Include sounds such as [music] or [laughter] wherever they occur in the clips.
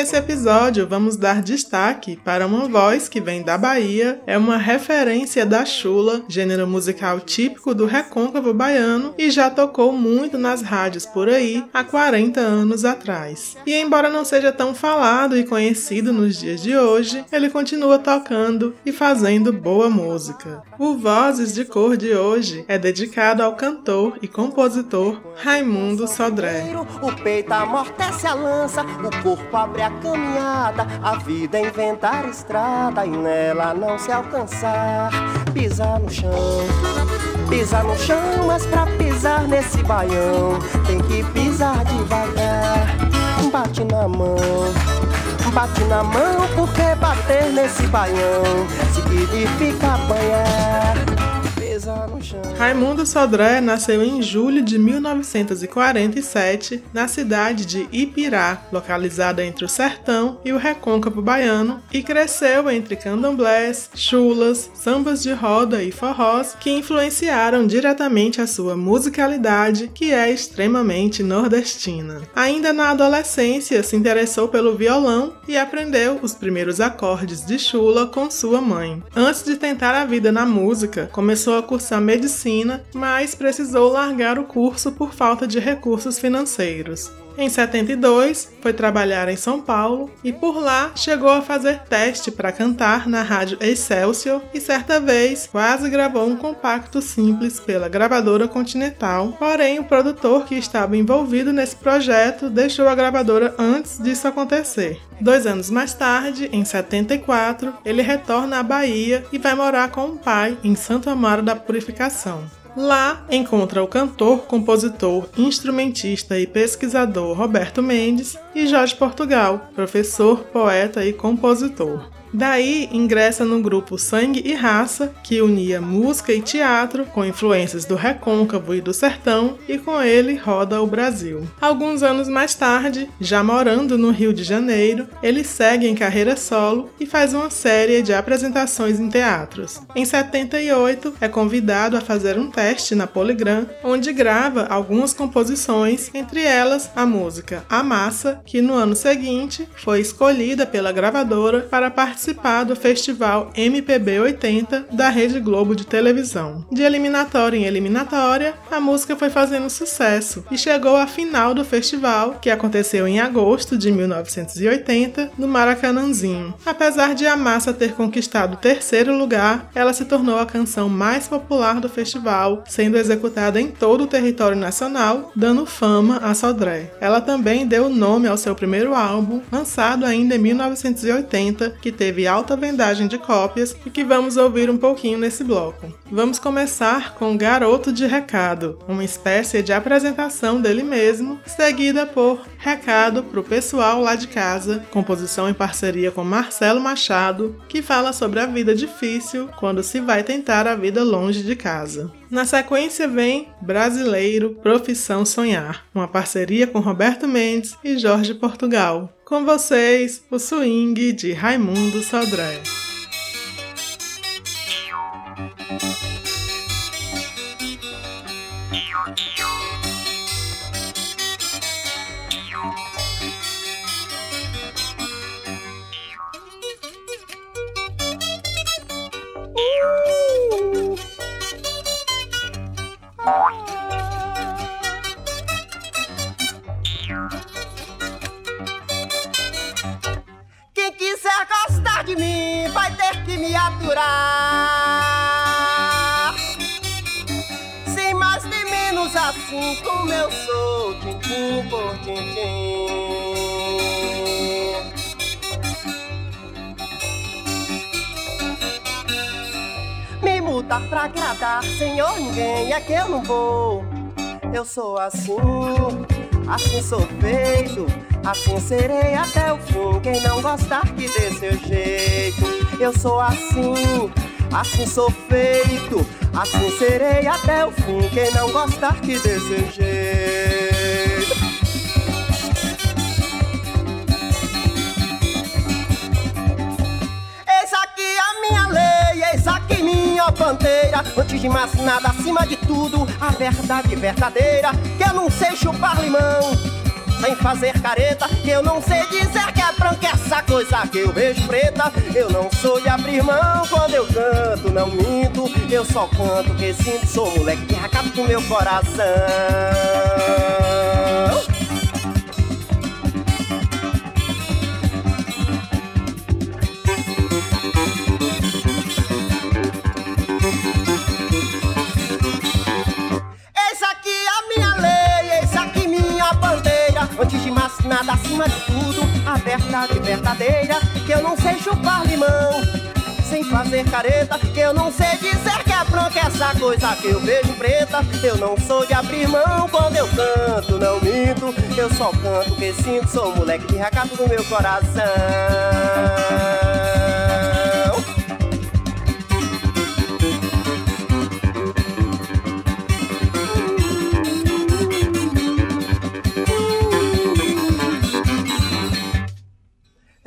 nesse episódio vamos dar destaque para uma voz que vem da Bahia, é uma referência da chula, gênero musical típico do recôncavo baiano e já tocou muito nas rádios por aí há 40 anos atrás. E embora não seja tão falado e conhecido nos dias de hoje, ele continua tocando e fazendo boa música. O Vozes de Cor de hoje é dedicado ao cantor e compositor Raimundo Sodré. O peito amortece a lança, o corpo abre a caminhada, a vida é inventar estrada e nela não se alcançar. Pisar no chão, pisar no chão, mas pra pisar nesse baião tem que pisar devagar. Bate na mão, bate na mão, porque bater nesse baião significa apanhar. Raimundo Sodré nasceu em julho de 1947 na cidade de Ipirá, localizada entre o sertão e o recôncavo baiano, e cresceu entre candomblés, chulas, sambas de roda e forrós que influenciaram diretamente a sua musicalidade, que é extremamente nordestina. Ainda na adolescência, se interessou pelo violão e aprendeu os primeiros acordes de chula com sua mãe. Antes de tentar a vida na música, começou a cursar medicina, mas precisou largar o curso por falta de recursos financeiros. Em 72, foi trabalhar em São Paulo e por lá chegou a fazer teste para cantar na rádio Excelsior e certa vez quase gravou um compacto simples pela gravadora Continental. Porém, o produtor que estava envolvido nesse projeto deixou a gravadora antes disso acontecer. Dois anos mais tarde, em 74, ele retorna à Bahia e vai morar com o pai em Santo Amaro da Purificação. Lá encontra o cantor, compositor, instrumentista e pesquisador Roberto Mendes e Jorge Portugal, professor, poeta e compositor. Daí ingressa no grupo Sangue e Raça, que unia música e teatro com influências do recôncavo e do sertão, e com ele roda o Brasil. Alguns anos mais tarde, já morando no Rio de Janeiro, ele segue em carreira solo e faz uma série de apresentações em teatros. Em 78, é convidado a fazer um teste na Polygram, onde grava algumas composições, entre elas a música A Massa, que no ano seguinte foi escolhida pela gravadora para participar participar do festival MPB 80 da Rede Globo de televisão. De eliminatória em eliminatória, a música foi fazendo sucesso e chegou à final do festival, que aconteceu em agosto de 1980, no Maracanãzinho. Apesar de a massa ter conquistado o terceiro lugar, ela se tornou a canção mais popular do festival, sendo executada em todo o território nacional, dando fama a Sodré. Ela também deu nome ao seu primeiro álbum, lançado ainda em 1980, que teve alta vendagem de cópias e que vamos ouvir um pouquinho nesse bloco. Vamos começar com Garoto de Recado, uma espécie de apresentação dele mesmo, seguida por Recado pro pessoal lá de casa, composição em parceria com Marcelo Machado, que fala sobre a vida difícil quando se vai tentar a vida longe de casa. Na sequência vem Brasileiro Profissão Sonhar, uma parceria com Roberto Mendes e Jorge Portugal. Com vocês, o swing de Raimundo Sodré. Que eu não vou. Eu sou assim, assim sou feito. Assim serei até o fim. Quem não gostar que dê seu jeito. Eu sou assim, assim sou feito, assim serei até o fim. Quem não gostar que deseje. Eis Antes de mais nada, acima de tudo, a verdade verdadeira. Que eu não sei chupar limão sem fazer careta. Que eu não sei dizer que é branca essa coisa que eu vejo preta. Eu não sou de abrir mão quando eu canto, não minto. Eu só canto que sinto, sou moleque que acaba com meu coração. Verdade verdadeira, que eu não sei chupar limão. Sem fazer careta, que eu não sei dizer que é branca essa coisa que eu vejo preta. Eu não sou de abrir mão quando eu canto, não minto. Eu só canto que sinto, sou moleque de recato do meu coração.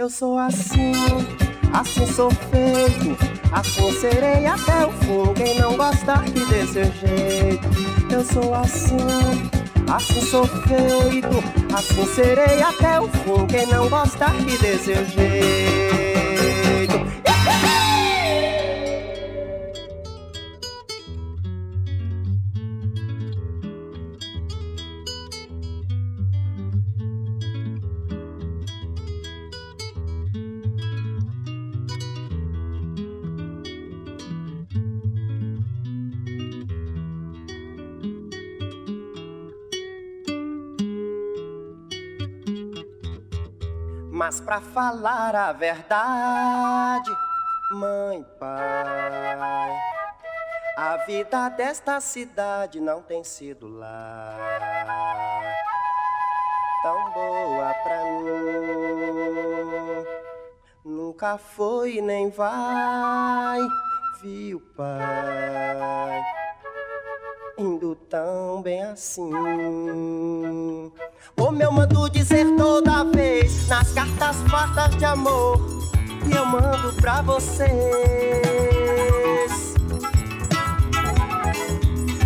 Eu sou assim, assim sou feito, assim serei até o fim. Quem não gostar que dê seu jeito. Eu sou assim, assim sou feito, assim serei até o fim. Quem não gostar que dê seu jeito. Pra falar a verdade, mãe, pai, a vida desta cidade não tem sido lá tão boa pra mim. Nunca foi nem vai, viu, pai? Indo tão bem assim. Como eu mando dizer toda vez nas cartas fartas de amor que eu mando pra vocês.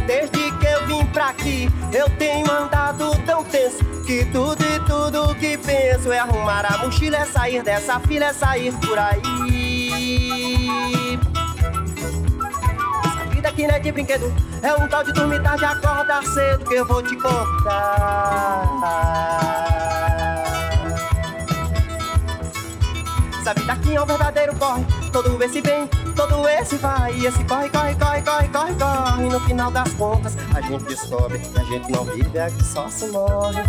Desde que eu vim pra aqui, eu tenho andado tão tenso Que tudo e tudo que penso é arrumar a mochila, é sair dessa fila, é sair por aí. Não é de brinquedo, é um tal de dormir tarde, acordar cedo que eu vou te contar. Essa vida aqui é um verdadeiro corre. Todo esse vem, todo esse vai. Esse corre, corre, corre, corre, corre, corre. E no final das contas, a gente descobre que a gente não vive, é que só se morre.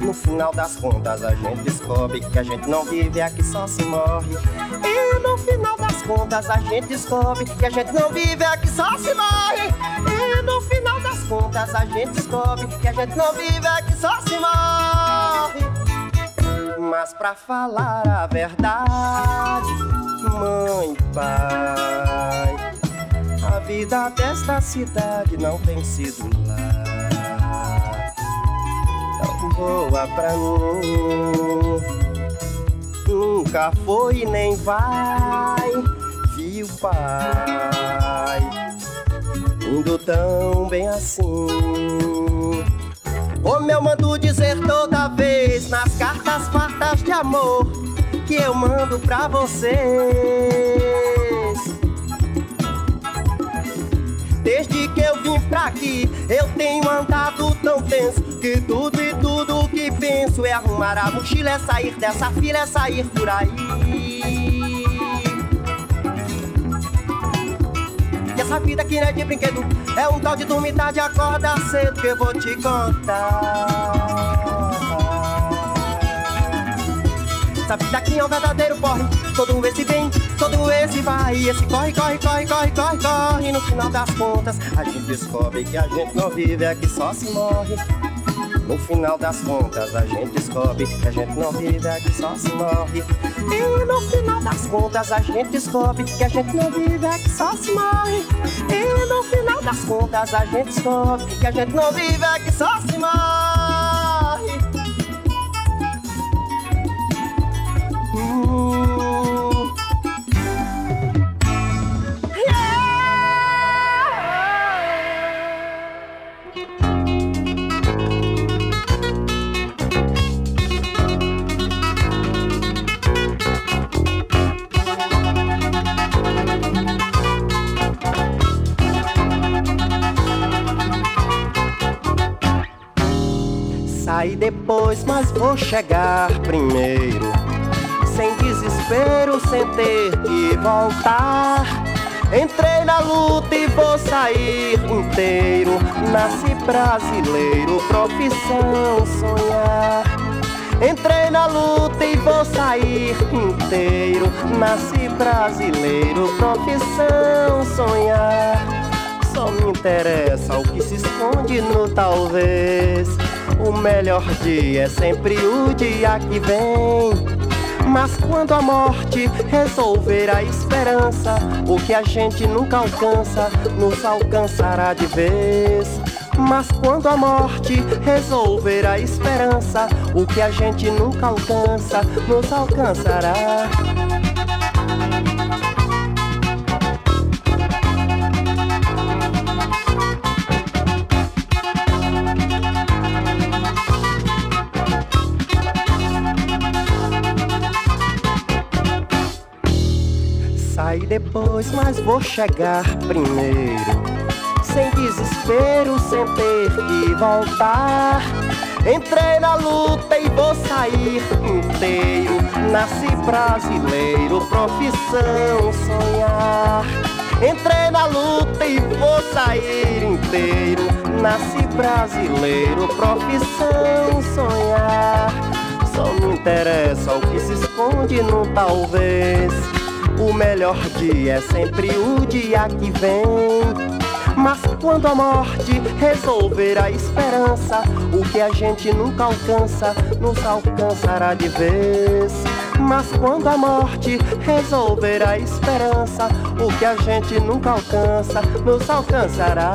No final das contas, a gente descobre que a gente não vive, é que só se morre. E no final das contas, a gente descobre que a gente não vive, é que só se morre. E no final das contas, a gente descobre que a gente não vive, é que só se morre. Mas pra falar a verdade, mãe pai, a vida desta cidade não tem sido lá tão boa pra mim. Nunca foi e nem vai, viu, pai? Indo tão bem assim. Como eu mando dizer toda vez nas cartas fartas de amor que eu mando pra vocês. Desde que eu vim pra aqui, eu tenho andado tão tenso que tudo e tudo que penso é arrumar a mochila, é sair dessa fila, é sair por aí. E essa vida aqui não é de brinquedo, é um tal de dormir tarde, acorda cedo que eu vou te contar. Essa vida aqui é um verdadeiro corre, todo esse vem, todo esse vai. E esse corre, corre, corre, corre, corre, corre. E no final das contas, a gente descobre que a gente não vive, é que só se morre. No final das contas a gente descobre que a gente não vive, que só se morre. E no final das contas a gente descobre que a gente não vive, que só se morre. E no final das contas a gente descobre que a gente não vive, que só se morre. Saí depois, mas vou chegar primeiro. Sem desespero, sem ter que voltar. Entrei na luta e vou sair inteiro. Nasci brasileiro, profissão sonhar. Entrei na luta e vou sair inteiro. Nasci brasileiro, profissão sonhar. Só me interessa o que se esconde no talvez. O melhor dia é sempre o dia que vem. Mas quando a morte resolver a esperança, o que a gente nunca alcança, nos alcançará de vez. Mas quando a morte resolver a esperança, o que a gente nunca alcança, nos alcançará. Depois, mas vou chegar primeiro. Sem desespero, sem ter que voltar. Entrei na luta e vou sair inteiro. Nasci brasileiro, profissão sonhar. Entrei na luta e vou sair inteiro. Nasci brasileiro, profissão sonhar. Só me interessa o que se esconde no talvez. O melhor dia é sempre o dia que vem. Mas quando a morte resolver a esperança, o que a gente nunca alcança, nos alcançará de vez. Mas quando a morte resolver a esperança, o que a gente nunca alcança, nos alcançará.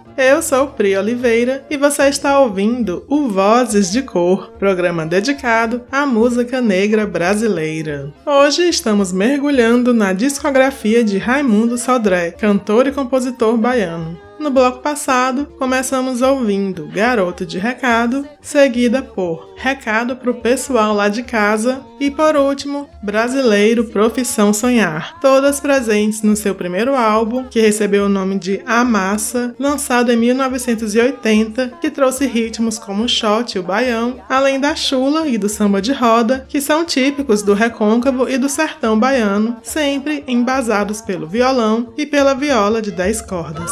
Eu sou Pri Oliveira e você está ouvindo o Vozes de Cor, programa dedicado à música negra brasileira. Hoje estamos mergulhando na discografia de Raimundo Sodré, cantor e compositor baiano. No bloco passado, começamos ouvindo Garoto de Recado, seguida por Recado pro Pessoal lá de casa e por último, Brasileiro Profissão Sonhar, todas presentes no seu primeiro álbum, que recebeu o nome de A Massa, lançado em 1980, que trouxe ritmos como o shot e o baião, além da chula e do samba de roda, que são típicos do recôncavo e do sertão baiano, sempre embasados pelo violão e pela viola de 10 cordas.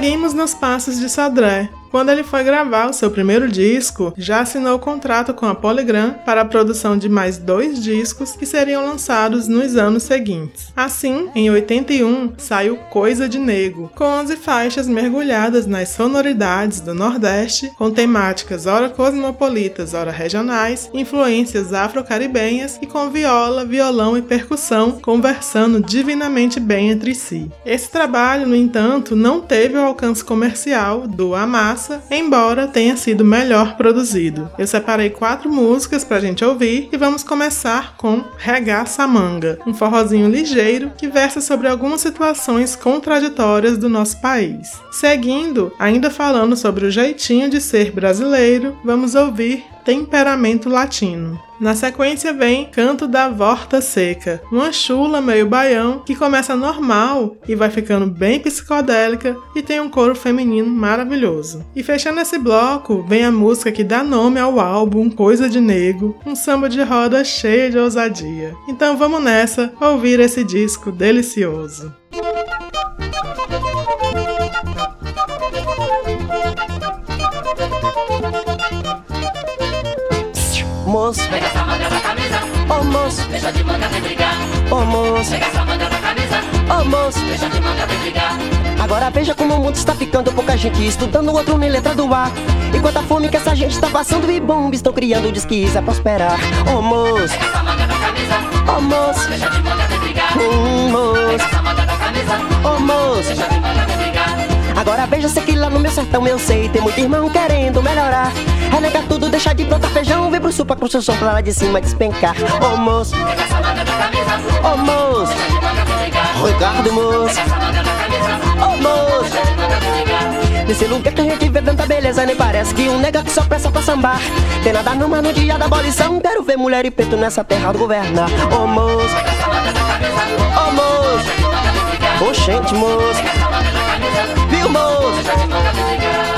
Seguimos nos passos de Sadré, quando ele foi gravar o seu primeiro disco, já assinou o contrato com a Polygram para a produção de mais dois discos que seriam lançados nos anos seguintes. Assim, em 81, saiu Coisa de Nego, com 11 faixas mergulhadas nas sonoridades do Nordeste, com temáticas ora cosmopolitas, ora regionais, influências afro-caribenhas e com viola, violão e percussão conversando divinamente bem entre si. Esse trabalho, no entanto, não teve o alcance comercial do Amar embora tenha sido melhor produzido. Eu separei quatro músicas pra gente ouvir e vamos começar com Regaça Manga, um forrozinho ligeiro que versa sobre algumas situações contraditórias do nosso país. Seguindo, ainda falando sobre o jeitinho de ser brasileiro, vamos ouvir temperamento latino. Na sequência vem Canto da Vorta Seca, uma chula meio baião que começa normal e vai ficando bem psicodélica e tem um coro feminino maravilhoso. E fechando esse bloco, vem a música que dá nome ao álbum Coisa de Nego, um samba de roda cheio de ousadia. Então vamos nessa ouvir esse disco delicioso. Moço. Pega essa manga da camisa. Ô oh, moço. Deixa de manga vem brigar. Ô oh, moço. Pega essa manga da camisa. Ô oh, moço. Deixa de manga vem brigar. Agora veja como o mundo está ficando pouca gente estudando outro nem letra do ar. Enquanto a fome que essa gente está passando e bombas estão criando diz que isso é prosperar. Ô moço. Pega essa manga da camisa. Ô moço. Deixa de manga vem brigar. Hum, moço. Pega essa manga da camisa. Ô moço. Deixa de manga vem brigar. Agora veja-se que lá no meu sertão eu sei Tem muito irmão querendo melhorar Renegar tudo, deixar de plantar feijão. Vem pro sul pra construção pra lá de cima despencar. Ô oh, moço. Ô oh, moço. Ricardo moço. Ô oh, moço. Nesse lugar que a gente vê tanta beleza Nem parece que um nega que só presta pra sambar. Tem nada numa no dia da abolição. Quero ver mulher e preto nessa terra do governar. Ô oh, moço. Ô oh, moço Oxente moço. Viu moço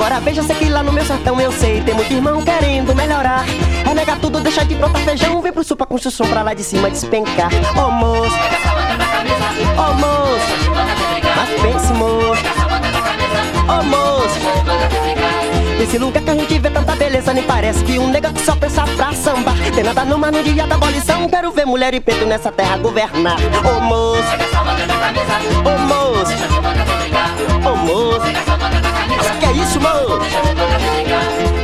Agora veja se que lá no meu sertão eu sei Tem muito irmão querendo melhorar. Renega tudo, deixa de brotar feijão Vem pro sul pra construção pra lá de cima despencar. Ô oh, moço Ô oh, moço Mas pense moço. Ô oh, moço Nesse lugar que a gente vê tanta beleza Nem parece que um nega que só pensa pra sambar. Tem nada no dia da abolição Quero ver mulher e preto nessa terra governar. Ô moço Ô moço Ô moço que é isso, moço?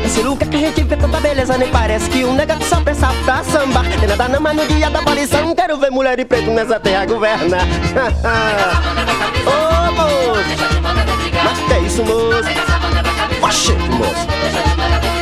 Esse lugar que a gente vê tanta beleza nem parece que um que só pensa pra sambar. Tem nada não, mas no dia da abolição quero ver mulher de preto nessa terra governar. [laughs] Ô oh, moço, mas que é isso, moço? Oxê, moço.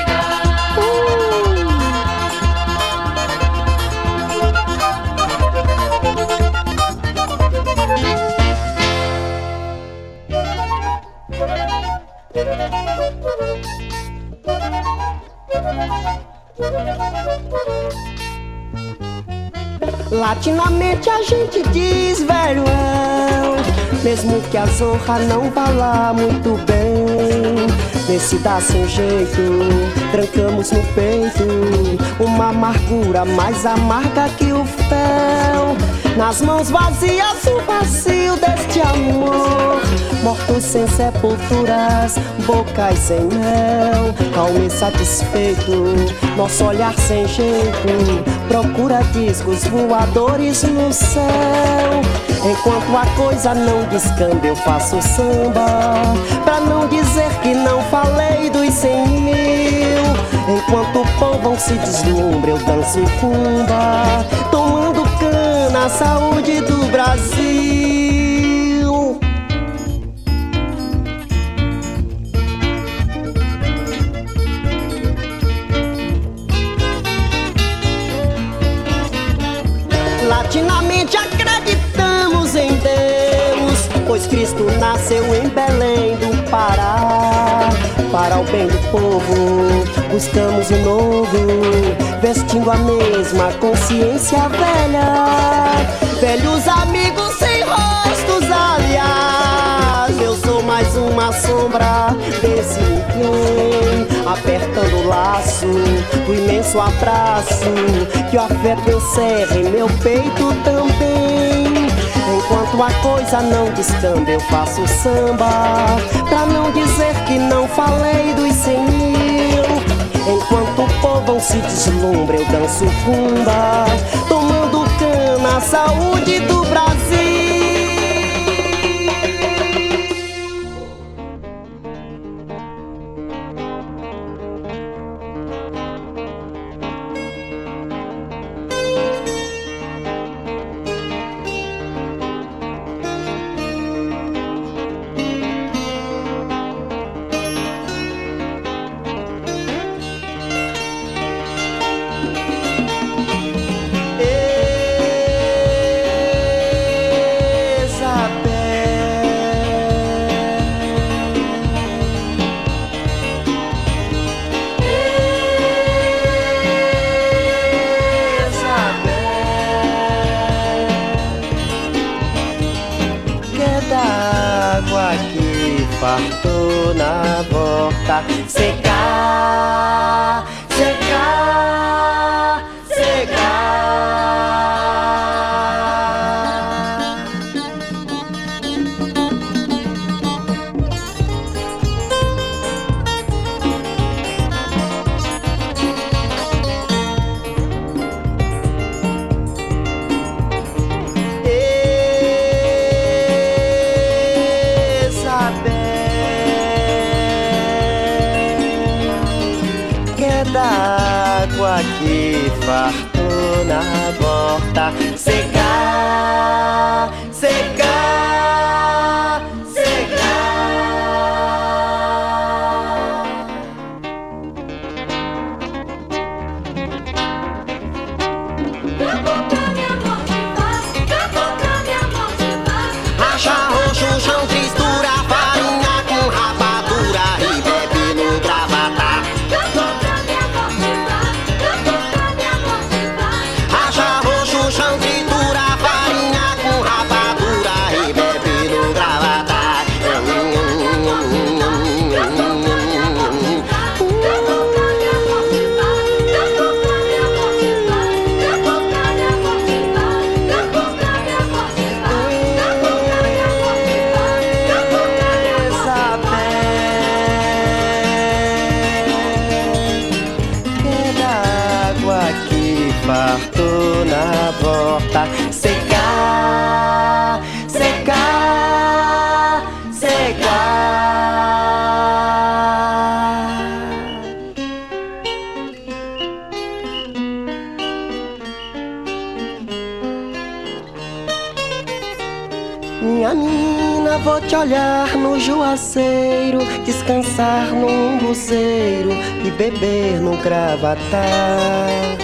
Latinamente a gente diz velho mesmo que a zorra não vá lá muito bem. Dá sem jeito, trancamos no peito uma amargura mais amarga que o fel. Nas mãos vazias o vazio deste amor. Mortos sem sepulturas, bocas sem mel. Calmo insatisfeito, nosso olhar sem jeito. Procura discos voadores no céu Enquanto a coisa não descamba eu faço samba. Pra não dizer que não falei dos cem mil. Enquanto o povão se deslumbra eu danço cumba Tomando na saúde do Brasil. Latinamente em Deus, pois Cristo nasceu em Belém do Pará. Para o bem do povo, buscamos o novo, vestindo a mesma consciência velha. Velhos amigos sem rostos, aliás. Eu sou mais uma sombra desse ninguém, apertando o laço do imenso abraço que o afeto encerra em meu peito também. Enquanto a coisa não descamba, eu faço samba. Pra não dizer que não falei dos cem mil. Enquanto o povão se deslumbra, eu danço cumba. Tomando cana, saúde do Brasil. aqui, fartuna porta, Secar, secar. Juazeiro, descansar num buzeiro e beber no gravatar.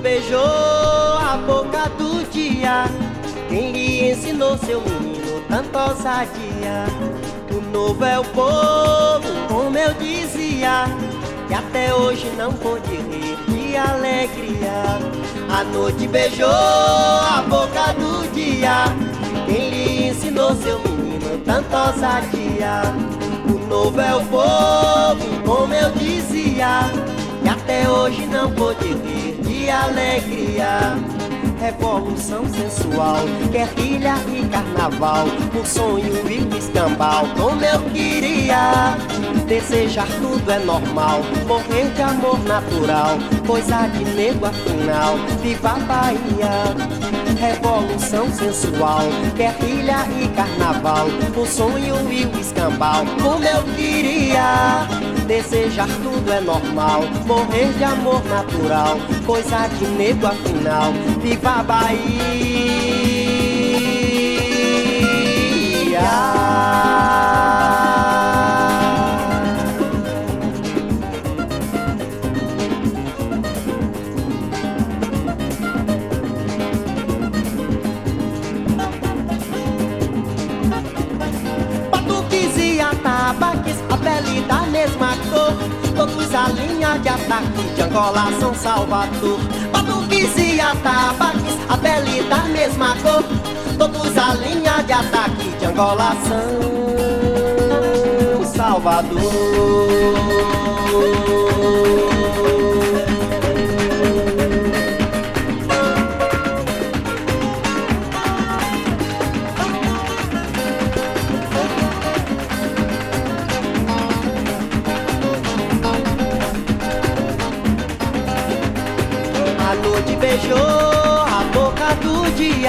Beijou a boca do dia. Quem lhe ensinou seu menino tanta ousadia? O novo é o povo, como eu dizia, que até hoje não pôde rir de alegria. A noite beijou a boca do dia. Quem lhe ensinou seu menino tanta ousadia? O novo é o povo, como eu dizia, que até hoje não pôde rir alegria. Revolução sensual, guerrilha e carnaval, o sonho e escambau, como eu queria. Desejar tudo é normal, morrer de amor natural, coisa de nego afinal, viva a Bahia. Revolução sensual, guerrilha e carnaval, o sonho e o escambau, como eu queria. Desejar tudo é normal, morrer de amor natural, coisa de nego afinal. Viva a Bahia! Todos a linha de ataque de Angola, São Salvador. Batuques e atabaques, a pele da mesma cor. Todos a linha de ataque de Angola, São Salvador.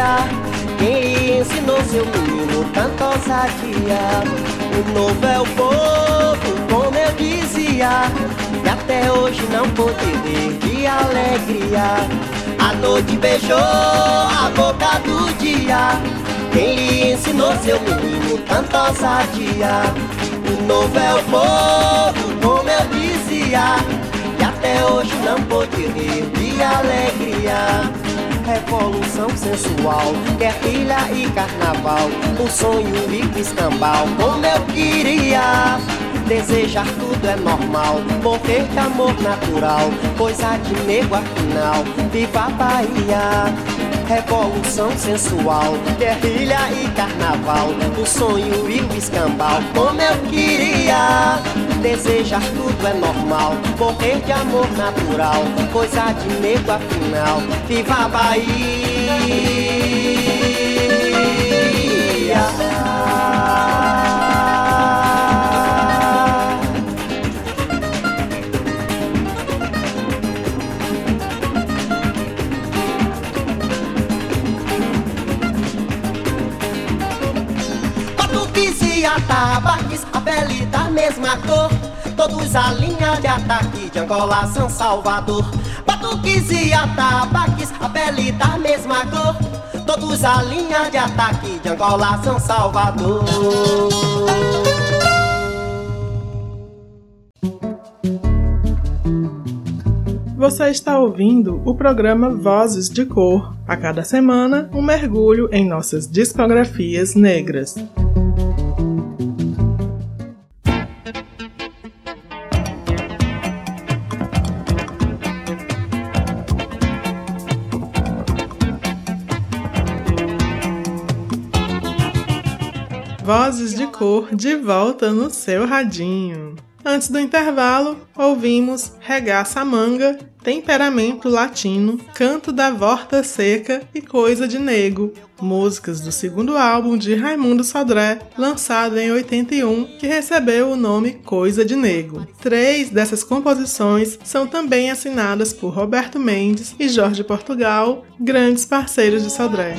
Dia. Quem ensinou seu menino tanta ousadia? O novo é o povo, como eu dizia. E até hoje não pôde ver de alegria. A noite beijou a boca do dia. Quem lhe ensinou seu menino tanta ousadia? O novo é o povo, como eu dizia. E até hoje não pôde rir de alegria. Revolução sensual, guerrilha e carnaval, o sonho e o escambau, como eu queria. Desejar tudo é normal, morrer de amor natural, coisa de nego afinal, viva a Bahia revolução sensual, guerrilha e carnaval, o sonho e o escambau, como eu queria. Desejar tudo é normal, morrer de amor natural, coisa de nego afinal, viva a Bahia. Mesma cor. Todos a linha de ataque de Angola, São Salvador. Batuques e atabaques, a pele da mesma cor. Todos a linha de ataque de Angola, São Salvador. Você está ouvindo o programa Vozes de Cor. A cada semana, um mergulho em nossas discografias negras. Cor de volta no seu radinho. Antes do intervalo, ouvimos Regaça Manga, Temperamento Latino, Canto da Vorta Seca e Coisa de Nego, músicas do segundo álbum de Raimundo Sodré, lançado em 81, que recebeu o nome Coisa de Nego. Três dessas composições são também assinadas por Roberto Mendes e Jorge Portugal, grandes parceiros de Sodré.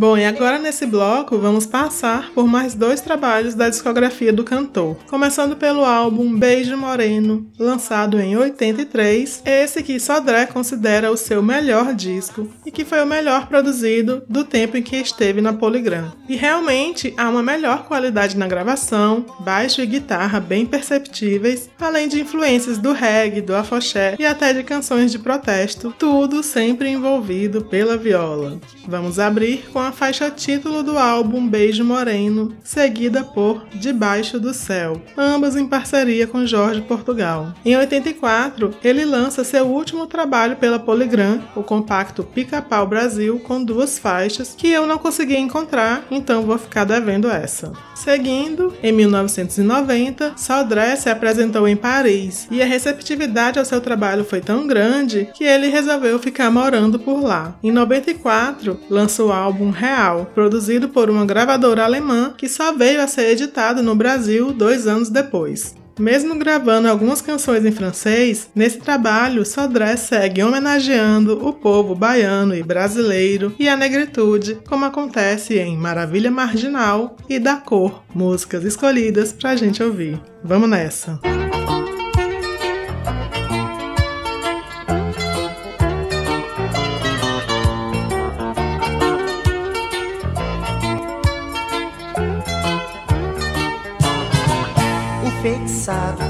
Bom, e agora nesse bloco vamos passar por mais dois trabalhos da discografia do cantor. Começando pelo álbum Beijo Moreno, lançado em 83, esse que Sodré considera o seu melhor disco e que foi o melhor produzido do tempo em que esteve na Polygram. E realmente há uma melhor qualidade na gravação, baixo e guitarra bem perceptíveis, além de influências do reggae, do afoxé e até de canções de protesto, tudo sempre envolvido pela viola. Vamos abrir com a a faixa título do álbum Beijo Moreno, seguida por Debaixo do Céu, ambas em parceria com Jorge Portugal. Em 84, ele lança seu último trabalho pela Polygram, o compacto Pica-Pau Brasil, com duas faixas que eu não consegui encontrar, então vou ficar devendo essa. Seguindo, em 1990, Sodré se apresentou em Paris e a receptividade ao seu trabalho foi tão grande que ele resolveu ficar morando por lá. Em 94, lança o álbum real, produzido por uma gravadora alemã que só veio a ser editado no Brasil dois anos depois. Mesmo gravando algumas canções em francês, nesse trabalho Sodré segue homenageando o povo baiano e brasileiro e a negritude, como acontece em Maravilha Marginal e Da Cor, músicas escolhidas pra gente ouvir. Vamos nessa!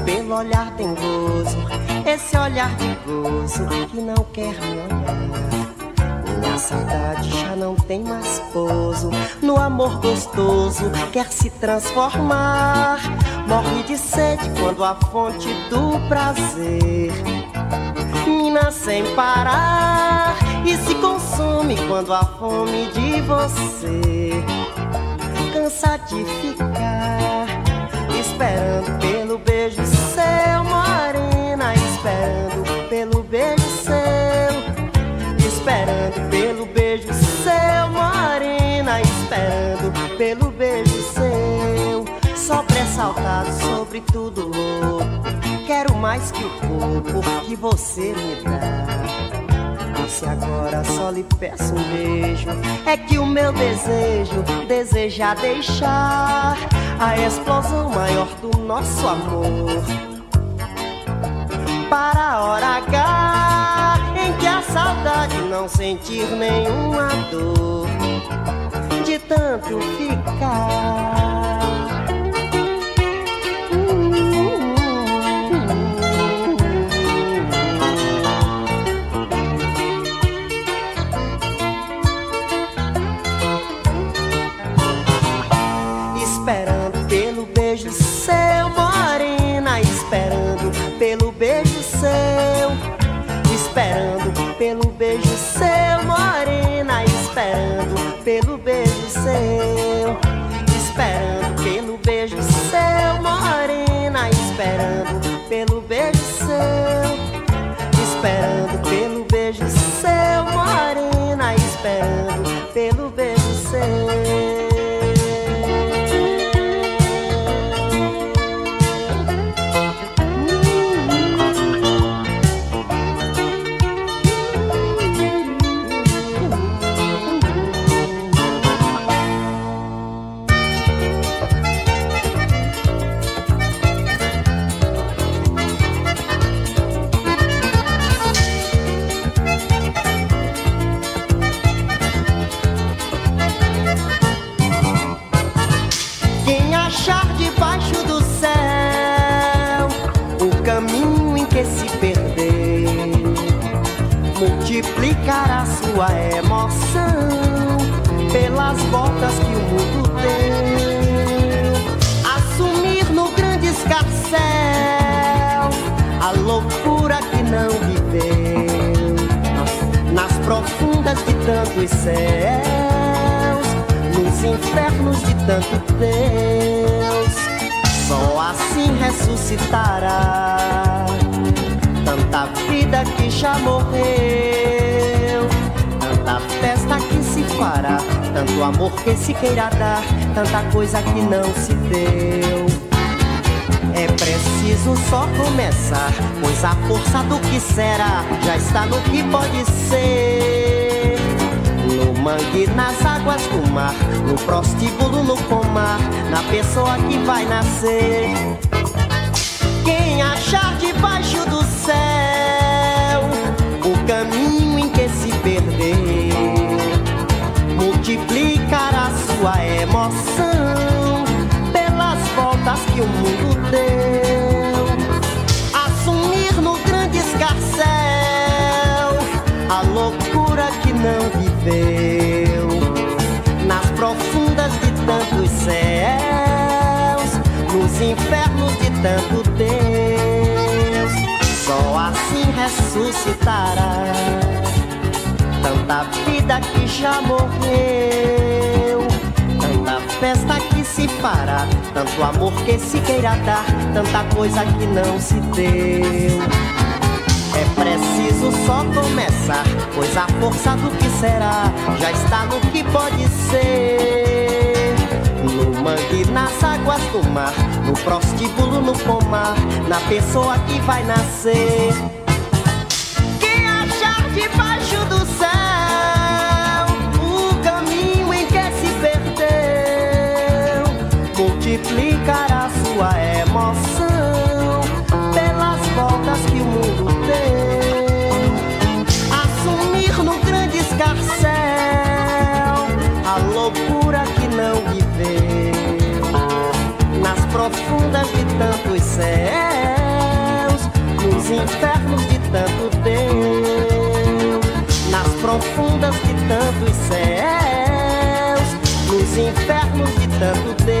Pelo olhar gozo, esse olhar de gozo que não quer me olhar. Minha saudade já não tem mais pouso, no amor gostoso quer se transformar. Morre de sede quando a fonte do prazer mina sem parar e se consome quando a fome de você cansa de ficar esperando pelo beijo seu, morena, esperando pelo beijo seu, esperando pelo beijo seu, morena, esperando pelo beijo seu. Só pressaltado sobre tudo louco, quero mais que o corpo que você me dá. Se agora só lhe peço um beijo, é que o meu desejo deseja deixar a explosão maior do nosso amor. Para a hora H em que a saudade não sentir nenhuma dor de tanto ficar. Multiplicará voltas que o mundo deu. Assumir no grande escarcel a loucura que não viveu. Nas profundas de tantos céus, nos infernos de tanto Deus. Só assim ressuscitará tanta vida que já morreu, fará, tanto amor que se queira dar, tanta coisa que não se deu. É preciso só começar, pois a força do que será já está no que pode ser. No mangue, nas águas do mar, no prostíbulo, no pomar, na pessoa que vai nascer. Quem achar debaixo do céu o caminho em que se perder, multiplicará sua emoção pelas voltas que o mundo deu. Assumir no grande escarcel a loucura que não viveu nas profundas de tantos céus, nos infernos de tanto Deus. Só assim ressuscitará tanta vida que já morreu, tanta festa que se fará, tanto amor que se queira dar, tanta coisa que não se deu. É preciso só começar, pois a força do que será já está no que pode ser. No mangue, nas águas do mar, no prostíbulo, no pomar, na pessoa que vai nascer. Multiplicará sua emoção pelas voltas que o mundo deu. Assumir no grande escarcel a loucura que não viveu nas profundas de tantos céus, nos infernos de tanto Deus, nas profundas de tantos céus, nos infernos de tanto Deus.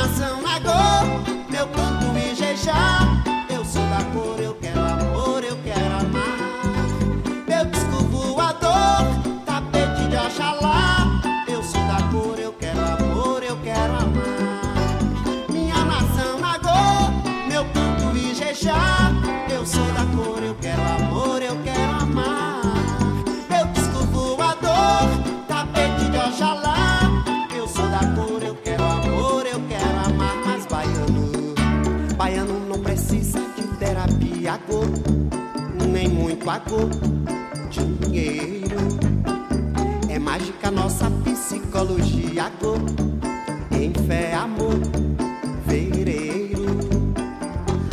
Minha nação dinheiro. É mágica nossa psicologia, agô, em fé, amor, vereiro.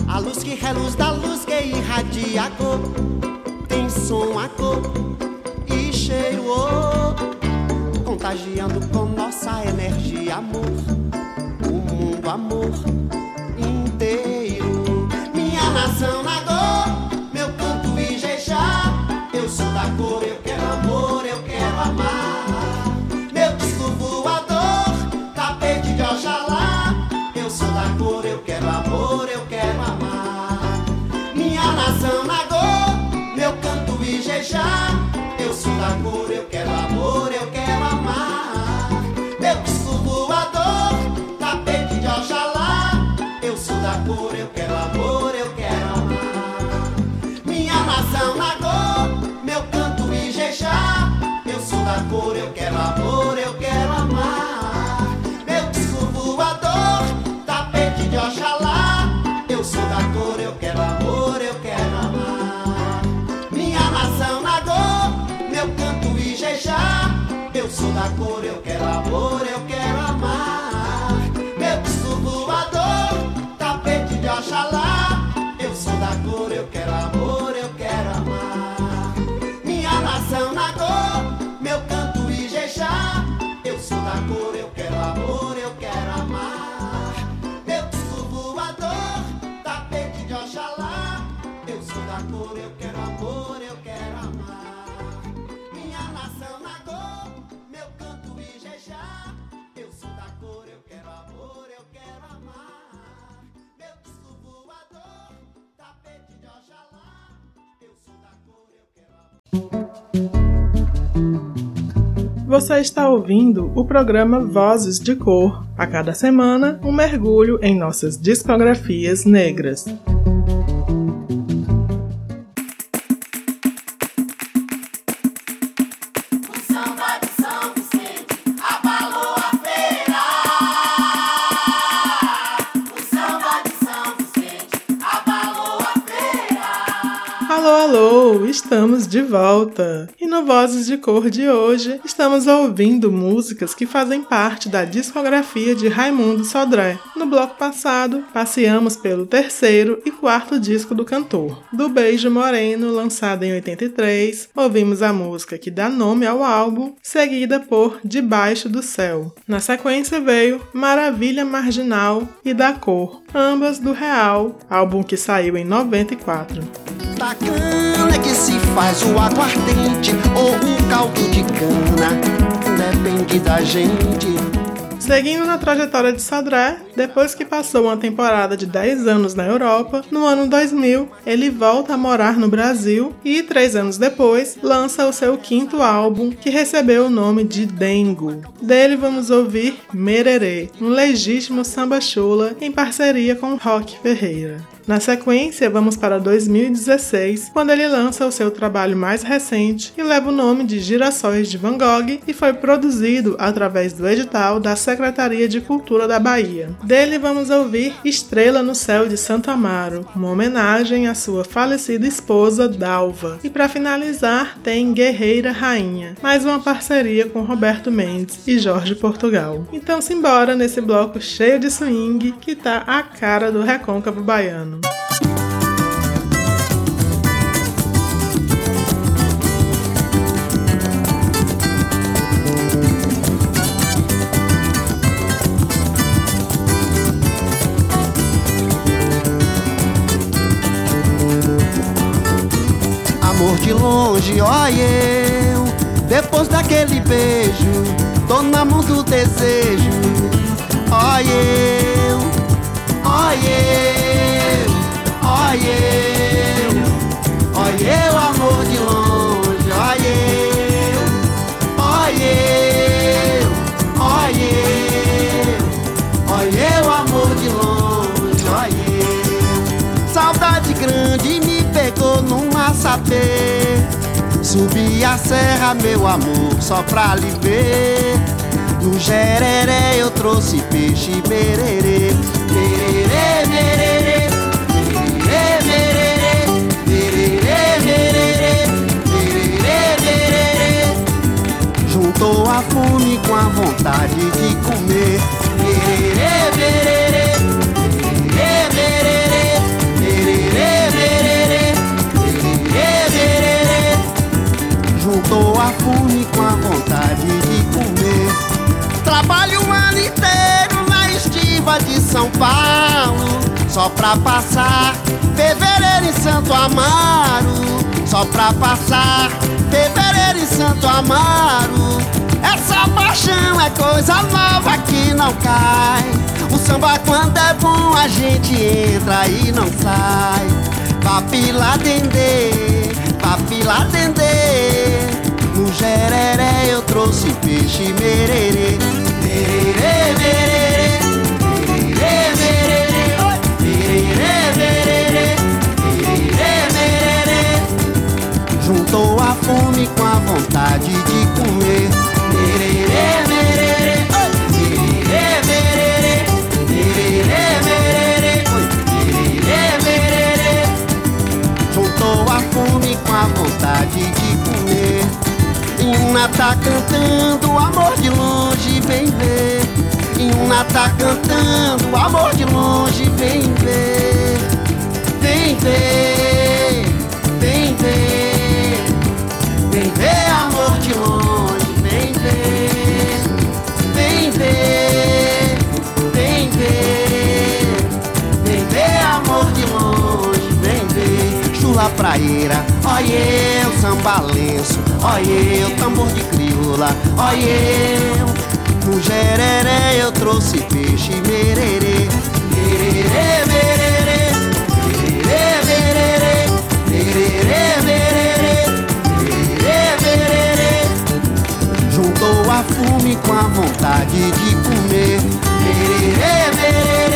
A luz que reluz da luz que irradia a quero amor, eu quero amar. Minha nação na dor, meu canto e jejá, eu sou da cor, eu quero amor, eu quero amar. Meu disco voador, tapete de Oxalá, eu sou da cor, eu quero amor, eu quero amar. Minha nação na dor, meu canto e jejá, eu sou da cor, eu quero amor, cor, eu quero amor, eu quero amar. Meu disco voador, tapete de Oxalá, eu sou da cor, eu quero amor, eu quero amar. Minha nação na cor, meu canto e jejá, eu sou da cor, eu quero amor, eu quero amar. Meu disco voador, tapete de Oxalá, eu sou da cor, eu quero amor, eu quero amar. Meu canto e jejá, eu sou da cor, eu quero amor, eu quero amar. Meu disco voador, tapete de Oxalá, eu sou da cor, eu quero amor. Você está ouvindo o programa Vozes de Cor. A cada semana, um mergulho em nossas discografias negras. Estamos de volta! E no Vozes de Cor de hoje, estamos ouvindo músicas que fazem parte da discografia de Raimundo Sodré. No bloco passado, passeamos pelo terceiro e quarto disco do cantor. Do Beijo Moreno, lançado em 83, ouvimos a música que dá nome ao álbum, seguida por Debaixo do Céu. Na sequência veio Maravilha Marginal e Da Cor, ambas do Real, álbum que saiu em 94. Da cana é que se faz o aguardente ou o caldo de cana, depende da gente. Seguindo na trajetória de Sadré, depois que passou uma temporada de 10 anos na Europa, no ano 2000 ele volta a morar no Brasil e, três anos depois, lança o seu quinto álbum, que recebeu o nome de Dengo. Dele vamos ouvir Mererê, um legítimo samba chula em parceria com Rock Ferreira. Na sequência, vamos para 2016, quando ele lança o seu trabalho mais recente, que leva o nome de Girassóis de Van Gogh e foi produzido através do edital da Secretaria de Cultura da Bahia. Dele vamos ouvir Estrela no Céu de Santo Amaro, uma homenagem à sua falecida esposa Dalva. E para finalizar, tem Guerreira Rainha, mais uma parceria com Roberto Mendes e Jorge Portugal. Então simbora nesse bloco cheio de swing que tá a cara do recôncavo baiano. De longe, ó eu. Depois daquele beijo Tô na mão do desejo. Ó eu, ó eu. Ó eu, ó eu amor de longe Ó eu, ó eu, Subi a serra, meu amor, só pra lhe ver. No gereré eu trouxe peixe Mererê, mererê. Mererê, mererê. Juntou a fome com a vontade de comer fome com a vontade de comer. Trabalho o ano inteiro na estiva de São Paulo Só pra passar fevereiro em Santo Amaro. Só pra passar fevereiro em Santo Amaro. Essa paixão é coisa nova que não cai. O samba quando é bom a gente entra e não sai. Papila dendê, papila dendê No gereré eu trouxe peixe mererê. Mererê, mererê! Mererê, mererê. Mererê, mererê. Juntou a fome com a vontade de comer Ina tá cantando, amor de longe, vem ver. Ina tá cantando, amor de longe, vem ver. Vem ver, vem ver. Vem ver, amor de longe, vem ver. Vem ver, vem ver. Vem ver, amor de longe, vem ver. Chula praeira, olha eu, samba lenço Olha eu, tambor de crioula. Olha eu, no gereré eu trouxe peixe mererê Mererê, mererê Mererê, mererê Mererê, mererê Mererê, Juntou a fome com a vontade de comer. Mererê Mererê,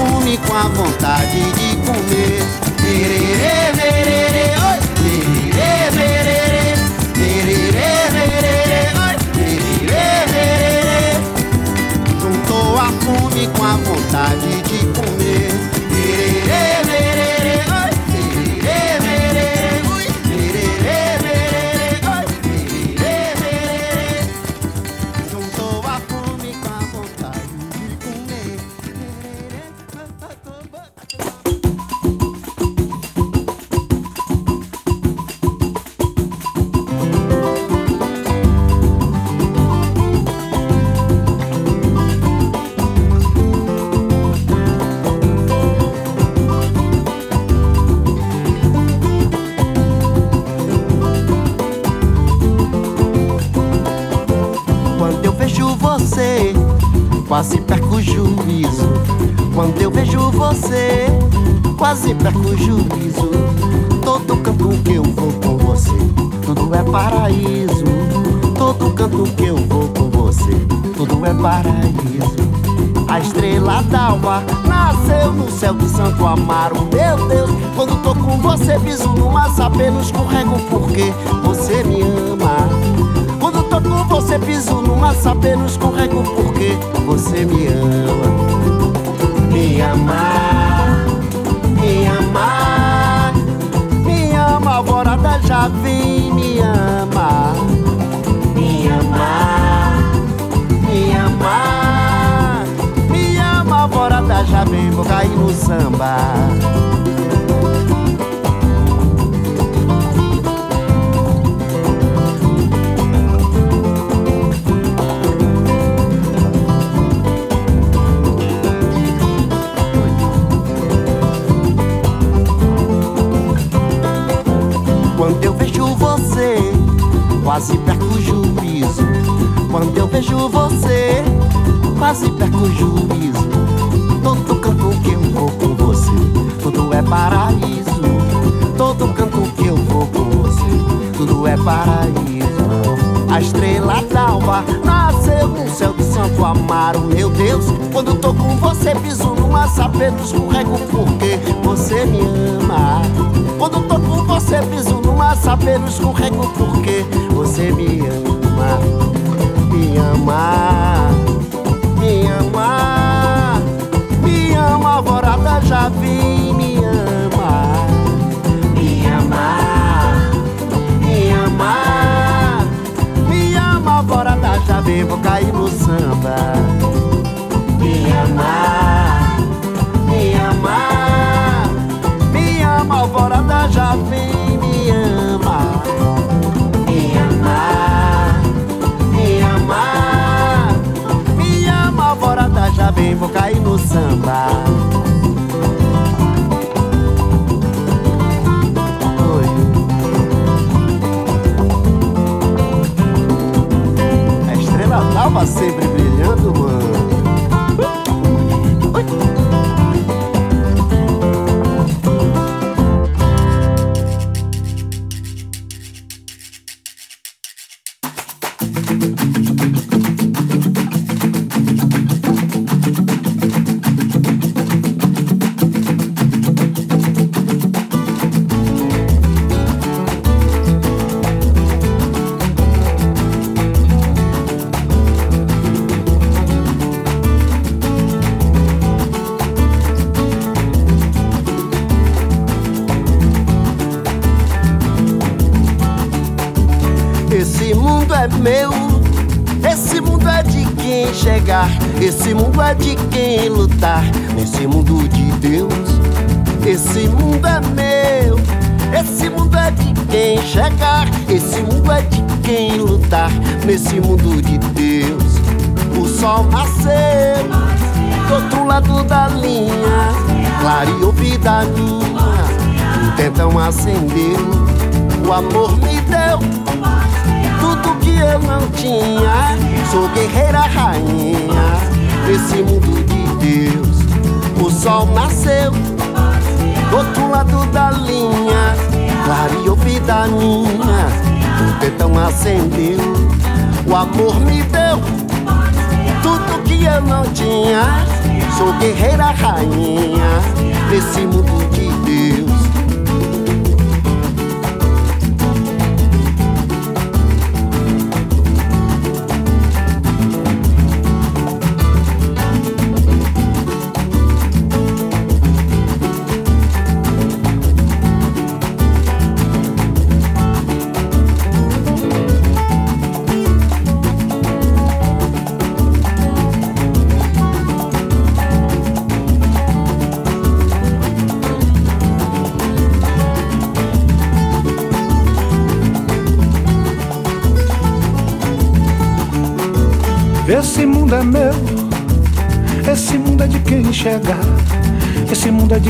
fome com a vontade de comer Mererê, mererê Oi! Mererê, mererê Mererê, mererê Oi! Mererê, mererê Juntou a fome com a vontade de quase perco o juízo. Quando eu vejo você, quase perco o juízo. Todo canto que eu vou com você, tudo é paraíso. Todo canto que eu vou com você, tudo é paraíso. A estrela d'alva nasceu no céu de Santo Amaro. Meu Deus, quando tô com você, piso numa sapê, escorrego porque você me ama. Quando tô com você, piso numa sapê, escorrego porque você me ama. Me amar, me amar, me ama, alvorada já vem, vem, vou cair no samba. Quando eu vejo você, quase perco o juízo. Quando eu vejo você, quase perco o juízo. Vou com você, tudo é paraíso. Todo canto que eu vou com você, tudo é paraíso. A estrela d'alva nasceu no céu de Santo Amaro, meu Deus. Quando tô com você, piso numa sapê, escorrego porque você me ama. Quando tô com você, piso numa sapê, escorrego porque você me ama. Me ama, ama, alvorada já vi, me ama. Me ama, me ama, me ama, alvorada já vi, vou cair no samba. Esse mundo é de quem lutar, nesse mundo de Deus. Esse mundo é meu, esse mundo é de quem chegar, esse mundo é de quem lutar, nesse mundo de Deus. O sol nasceu do outro lado da linha, clareou vida minha, o tentão acendeu, o amor me deu tudo que eu não tinha. Sou guerreira rainha desse mundo de Deus. O sol nasceu do outro lado da linha, clareou vida minha. O tentão acendeu, o amor me deu tudo que eu não tinha. Sou guerreira rainha desse mundo de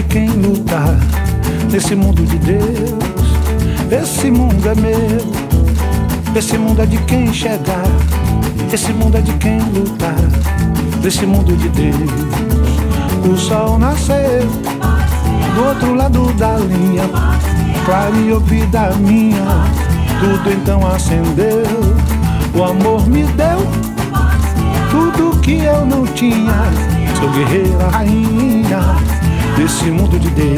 de quem nesse mundo de Deus, esse mundo é meu, esse mundo é de quem enxergar, esse mundo é de quem lutar, nesse mundo de Deus. O sol nasceu do outro lado da linha, clareou vida minha, tudo então acendeu, o amor me deu tudo que eu não tinha. Sou guerreira, rainha desse mundo de Deus.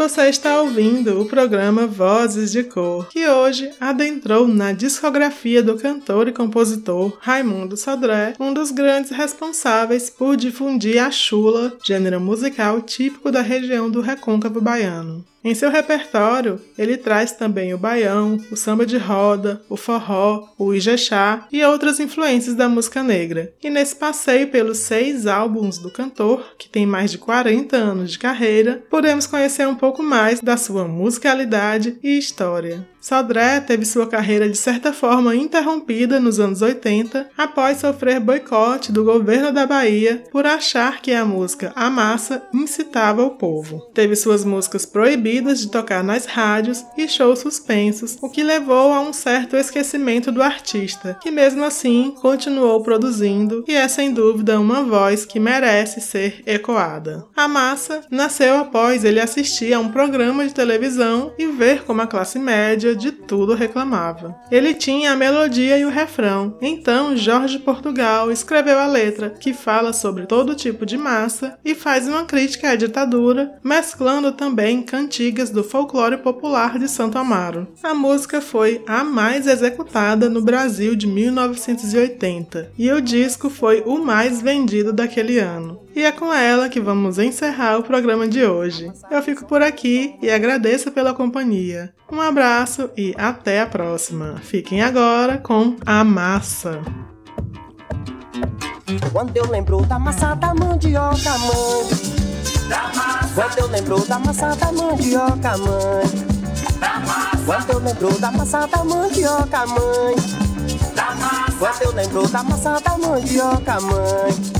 Você está ouvindo o programa Vozes de Cor, que hoje adentrou na discografia do cantor e compositor Raimundo Sodré, um dos grandes responsáveis por difundir a chula, gênero musical típico da região do Recôncavo Baiano. Em seu repertório, ele traz também o baião, o samba de roda, o forró, o ijexá e outras influências da música negra. E nesse passeio pelos seis álbuns do cantor, que tem mais de 40 anos de carreira, podemos conhecer um pouco mais da sua musicalidade e história. Sodré teve sua carreira de certa forma interrompida nos anos 80 após sofrer boicote do governo da Bahia por achar que a música A Massa incitava o povo. Teve suas músicas proibidas de tocar nas rádios e shows suspensos, o que levou a um certo esquecimento do artista, que mesmo assim continuou produzindo e é sem dúvida uma voz que merece ser ecoada. A Massa nasceu após ele assistir a um programa de televisão e ver como a classe média de tudo reclamava. Ele tinha a melodia e o refrão, então Jorge Portugal escreveu a letra, que fala sobre todo tipo de massa e faz uma crítica à ditadura, mesclando também cantigas do folclore popular de Santo Amaro. A música foi a mais executada no Brasil de 1980 e o disco foi o mais vendido daquele ano. E é com ela que vamos encerrar o programa de hoje. Eu fico por aqui e agradeço pela companhia. Um abraço e até a próxima. Fiquem agora com a massa. Quando eu lembro da massa da mandioca, mãe. Da. Quando eu lembro da massa da mandioca, mãe. Da. Quando eu lembro da massa da mandioca, mãe. Da. Quando eu lembro da massa da mandioca, mãe.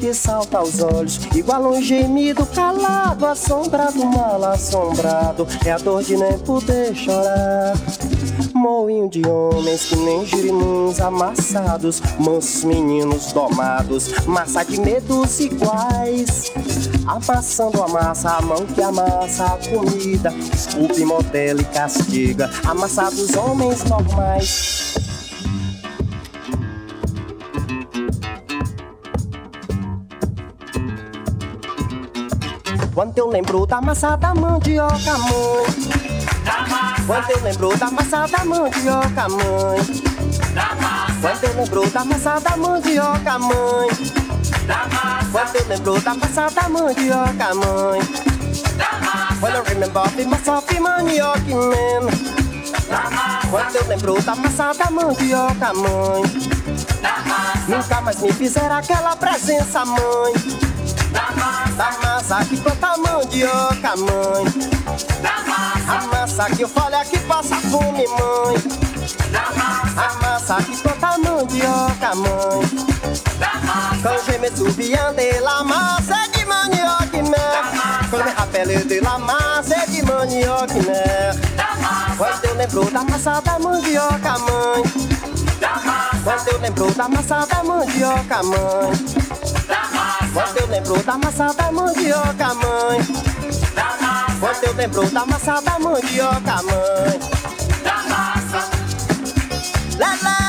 que salta aos olhos, igual um gemido calado, assombrado, mal assombrado, é a dor de nem poder chorar. Moinho de homens que nem girimuns amassados, mansos meninos domados, massa de medos iguais. Amassando a massa, a mão que amassa a comida, desculpe, modela e castiga, amassados homens normais. Quando eu lembro da massa da mandioca, mãe. Quando eu lembro da massa da mandioca, mãe. Quando eu lembro da massa da mandioca, mãe. Quando eu lembro da massa da mandioca, mãe. When I remember of myself, manioca, man. Quando eu lembro da massa da mandioca, mãe. Nunca mais me fizeram aquela presença, mãe. Da massa que mandioca, mãe. Da massa. A massa que eu falo é que passa fome, mãe. Da massa. A massa massa que planta mandioca, mãe. Quand je me souviens de la massa de manioca, mère. Quand je me rappelle de la massa de manioca, mère. Quando eu lembro da massa da mandioca, mãe. Quando eu lembro da massa da mandioca, mãe. Quando eu lembro da massa da mandioca, mãe. Quando eu lembro da massa da mandioca, mãe. Da massa. Lelé,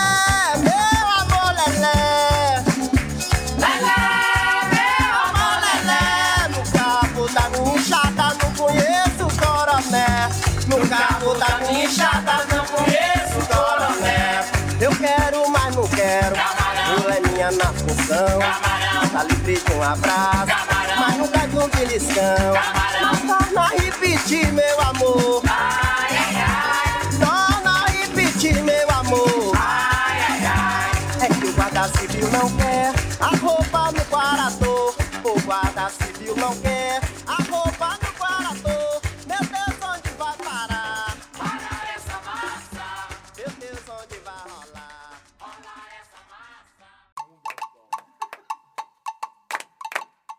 Probleminha na função. Tá livre de um abraço. Mas nunca de um beliscão. Torna a repetir, meu amor. Torna a repetir, meu amor. É que o guarda civil não quer